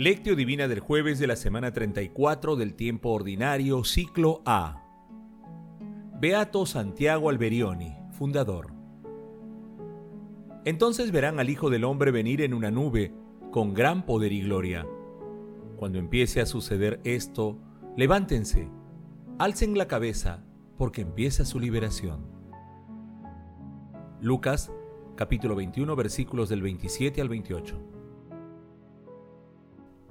Lectio Divina del jueves de la semana 34 del tiempo ordinario, ciclo A. Beato Santiago Alberioni, fundador. Entonces verán al Hijo del Hombre venir en una nube con gran poder y gloria. Cuando empiece a suceder esto, levántense, alcen la cabeza, porque empieza su liberación. Lucas capítulo 21 versículos del 27 al 28.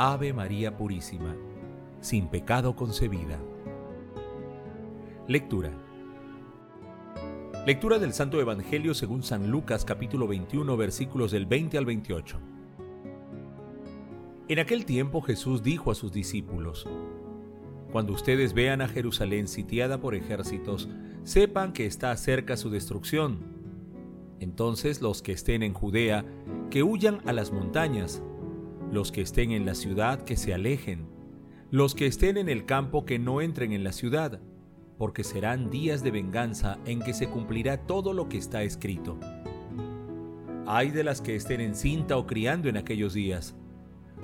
Ave María Purísima, sin pecado concebida. Lectura. Lectura del Santo Evangelio según San Lucas capítulo 21 versículos del 20 al 28. En aquel tiempo Jesús dijo a sus discípulos, Cuando ustedes vean a Jerusalén sitiada por ejércitos, sepan que está cerca su destrucción. Entonces los que estén en Judea, que huyan a las montañas, los que estén en la ciudad que se alejen, los que estén en el campo que no entren en la ciudad, porque serán días de venganza en que se cumplirá todo lo que está escrito. Ay de las que estén encinta o criando en aquellos días,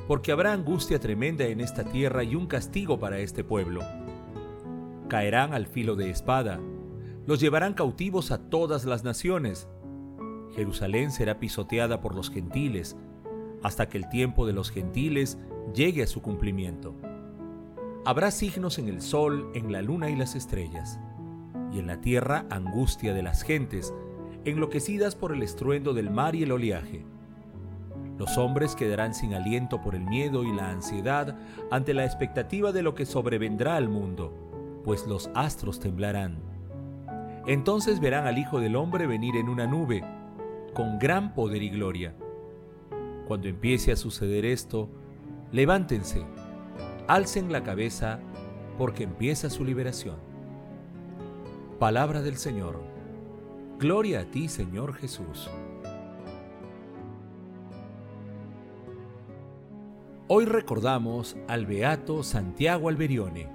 porque habrá angustia tremenda en esta tierra y un castigo para este pueblo. Caerán al filo de espada, los llevarán cautivos a todas las naciones. Jerusalén será pisoteada por los gentiles, hasta que el tiempo de los gentiles llegue a su cumplimiento. Habrá signos en el sol, en la luna y las estrellas, y en la tierra angustia de las gentes, enloquecidas por el estruendo del mar y el oleaje. Los hombres quedarán sin aliento por el miedo y la ansiedad ante la expectativa de lo que sobrevendrá al mundo, pues los astros temblarán. Entonces verán al Hijo del Hombre venir en una nube, con gran poder y gloria cuando empiece a suceder esto, levántense, alcen la cabeza, porque empieza su liberación. Palabra del Señor. Gloria a ti, Señor Jesús. Hoy recordamos al beato Santiago Alberione,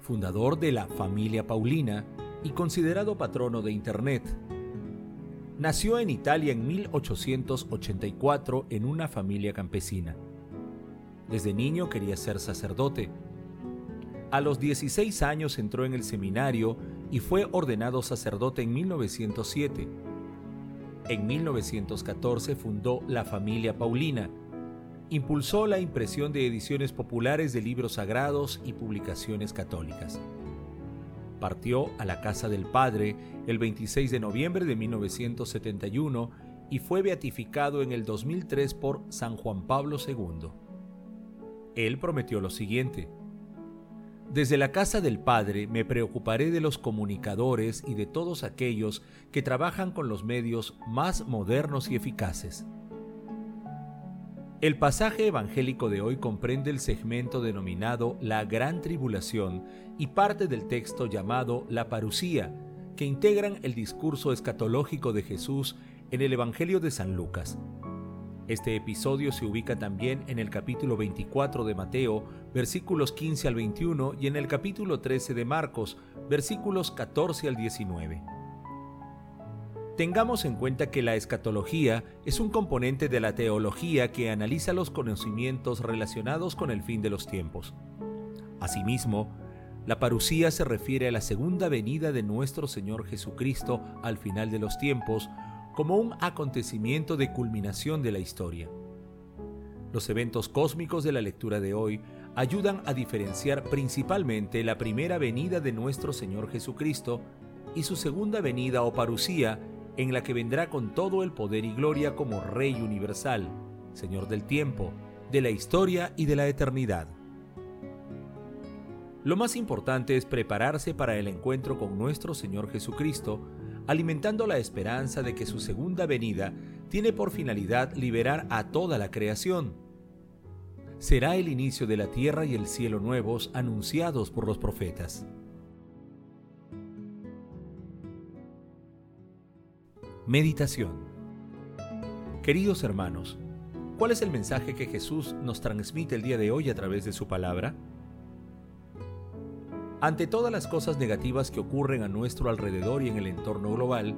fundador de la familia Paulina y considerado patrono de Internet Nació en Italia en 1884 en una familia campesina. Desde niño quería ser sacerdote. A los 16 años entró en el seminario y fue ordenado sacerdote en 1907. En 1914 fundó la familia Paulina. Impulsó la impresión de ediciones populares de libros sagrados y publicaciones católicas. Partió a la casa del Padre el 26 de noviembre de 1971 y fue beatificado en el 2003 por San Juan Pablo II. Él prometió lo siguiente. Desde la casa del Padre me preocuparé de los comunicadores y de todos aquellos que trabajan con los medios más modernos y eficaces el pasaje evangélico de hoy comprende el segmento denominado la Gran Tribulación y parte del texto llamado la Parucía, que integran el discurso escatológico de Jesús en el Evangelio de San Lucas. Este episodio se ubica también en el capítulo 24 de Mateo, versículos 15 al 21, y en el capítulo 13 de Marcos, versículos 14 al 19. Tengamos en cuenta que la escatología es un componente de la teología que analiza los conocimientos relacionados con el fin de los tiempos. Asimismo, la parucía se refiere a la segunda venida de nuestro Señor Jesucristo al final de los tiempos como un acontecimiento de culminación de la historia. Los eventos cósmicos de la lectura de hoy ayudan a diferenciar principalmente la primera venida de nuestro Señor Jesucristo y su segunda venida o parucía en la que vendrá con todo el poder y gloria como Rey universal, Señor del tiempo, de la historia y de la eternidad. Lo más importante es prepararse para el encuentro con nuestro Señor Jesucristo, alimentando la esperanza de que su segunda venida tiene por finalidad liberar a toda la creación. será el inicio de la tierra y el cielo nuevos anunciados por los profetas. Meditación Queridos hermanos, ¿cuál es el mensaje que Jesús nos transmite el día de hoy a través de su palabra? Ante todas las cosas negativas que ocurren a nuestro alrededor y en el entorno global,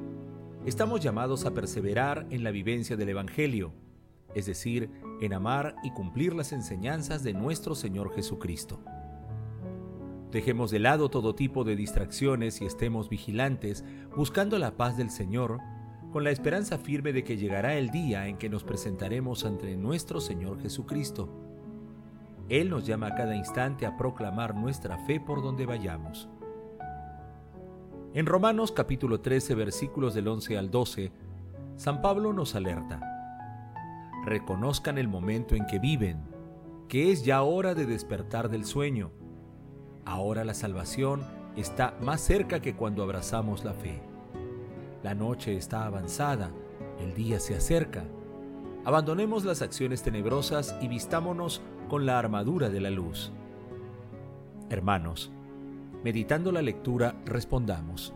estamos llamados a perseverar en la vivencia del Evangelio, es decir, en amar y cumplir las enseñanzas de nuestro Señor Jesucristo. Dejemos de lado todo tipo de distracciones y estemos vigilantes, buscando la paz del Señor, con la esperanza firme de que llegará el día en que nos presentaremos ante nuestro Señor Jesucristo. Él nos llama a cada instante a proclamar nuestra fe por donde vayamos. En Romanos capítulo 13 versículos del 11 al 12, San Pablo nos alerta. Reconozcan el momento en que viven, que es ya hora de despertar del sueño. Ahora la salvación está más cerca que cuando abrazamos la fe. La noche está avanzada, el día se acerca. Abandonemos las acciones tenebrosas y vistámonos con la armadura de la luz. Hermanos, meditando la lectura, respondamos.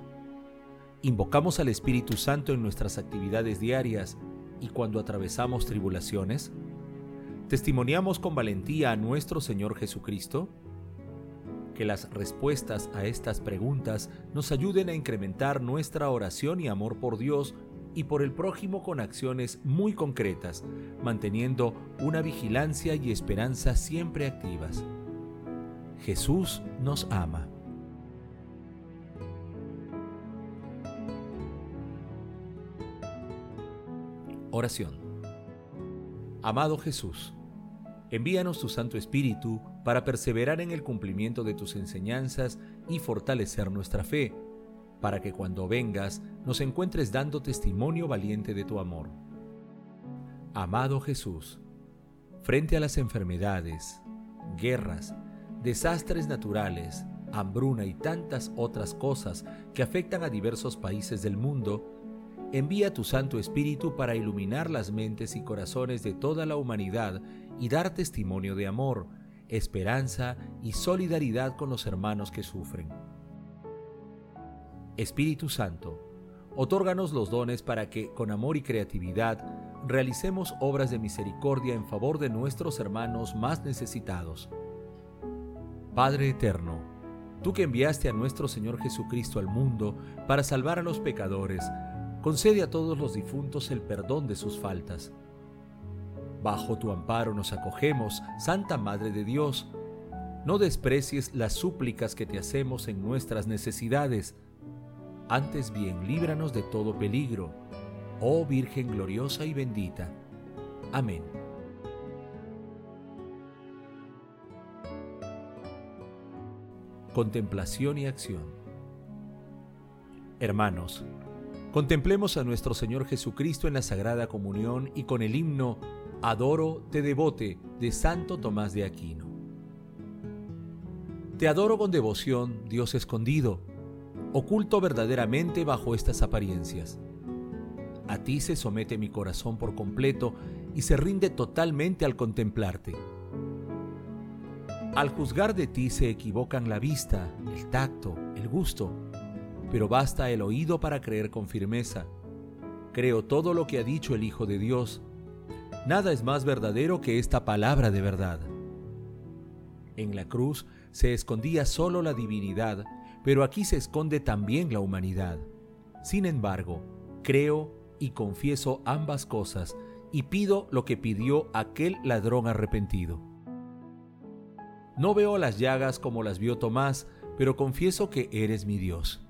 ¿Invocamos al Espíritu Santo en nuestras actividades diarias y cuando atravesamos tribulaciones? ¿Testimoniamos con valentía a nuestro Señor Jesucristo? Que las respuestas a estas preguntas nos ayuden a incrementar nuestra oración y amor por Dios y por el prójimo con acciones muy concretas, manteniendo una vigilancia y esperanza siempre activas. Jesús nos ama. Oración. Amado Jesús, envíanos tu Santo Espíritu para perseverar en el cumplimiento de tus enseñanzas y fortalecer nuestra fe, para que cuando vengas nos encuentres dando testimonio valiente de tu amor. Amado Jesús, frente a las enfermedades, guerras, desastres naturales, hambruna y tantas otras cosas que afectan a diversos países del mundo, envía tu Santo Espíritu para iluminar las mentes y corazones de toda la humanidad y dar testimonio de amor, esperanza y solidaridad con los hermanos que sufren. Espíritu Santo, otórganos los dones para que, con amor y creatividad, realicemos obras de misericordia en favor de nuestros hermanos más necesitados. Padre Eterno, tú que enviaste a nuestro Señor Jesucristo al mundo para salvar a los pecadores, concede a todos los difuntos el perdón de sus faltas. Bajo tu amparo nos acogemos, Santa Madre de Dios. No desprecies las súplicas que te hacemos en nuestras necesidades. Antes bien, líbranos de todo peligro, oh Virgen gloriosa y bendita. Amén. Contemplación y acción. Hermanos, Contemplemos a nuestro Señor Jesucristo en la Sagrada Comunión y con el himno Adoro, te devote de Santo Tomás de Aquino. Te adoro con devoción, Dios escondido, oculto verdaderamente bajo estas apariencias. A ti se somete mi corazón por completo y se rinde totalmente al contemplarte. Al juzgar de ti se equivocan la vista, el tacto, el gusto, pero basta el oído para creer con firmeza. Creo todo lo que ha dicho el Hijo de Dios. Nada es más verdadero que esta palabra de verdad. En la cruz se escondía solo la divinidad, pero aquí se esconde también la humanidad. Sin embargo, creo y confieso ambas cosas y pido lo que pidió aquel ladrón arrepentido. No veo las llagas como las vio Tomás, pero confieso que eres mi Dios.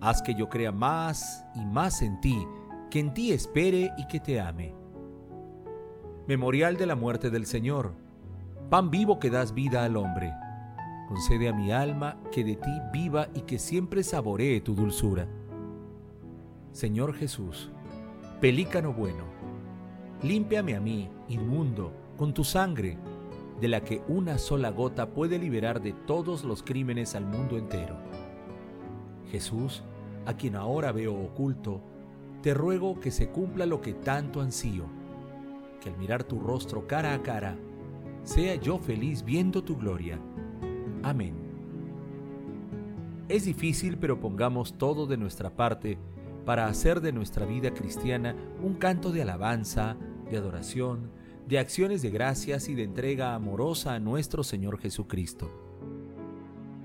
Haz que yo crea más y más en ti, que en ti espere y que te ame. Memorial de la muerte del Señor, pan vivo que das vida al hombre. Concede a mi alma que de ti viva y que siempre saboree tu dulzura. Señor Jesús, pelícano bueno, límpiame a mí, inmundo, con tu sangre, de la que una sola gota puede liberar de todos los crímenes al mundo entero. Jesús, a quien ahora veo oculto, te ruego que se cumpla lo que tanto ansío, que al mirar tu rostro cara a cara, sea yo feliz viendo tu gloria. Amén. Es difícil, pero pongamos todo de nuestra parte para hacer de nuestra vida cristiana un canto de alabanza, de adoración, de acciones de gracias y de entrega amorosa a nuestro Señor Jesucristo.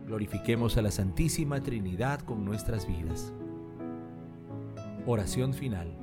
Glorifiquemos a la Santísima Trinidad con nuestras vidas. Oración final.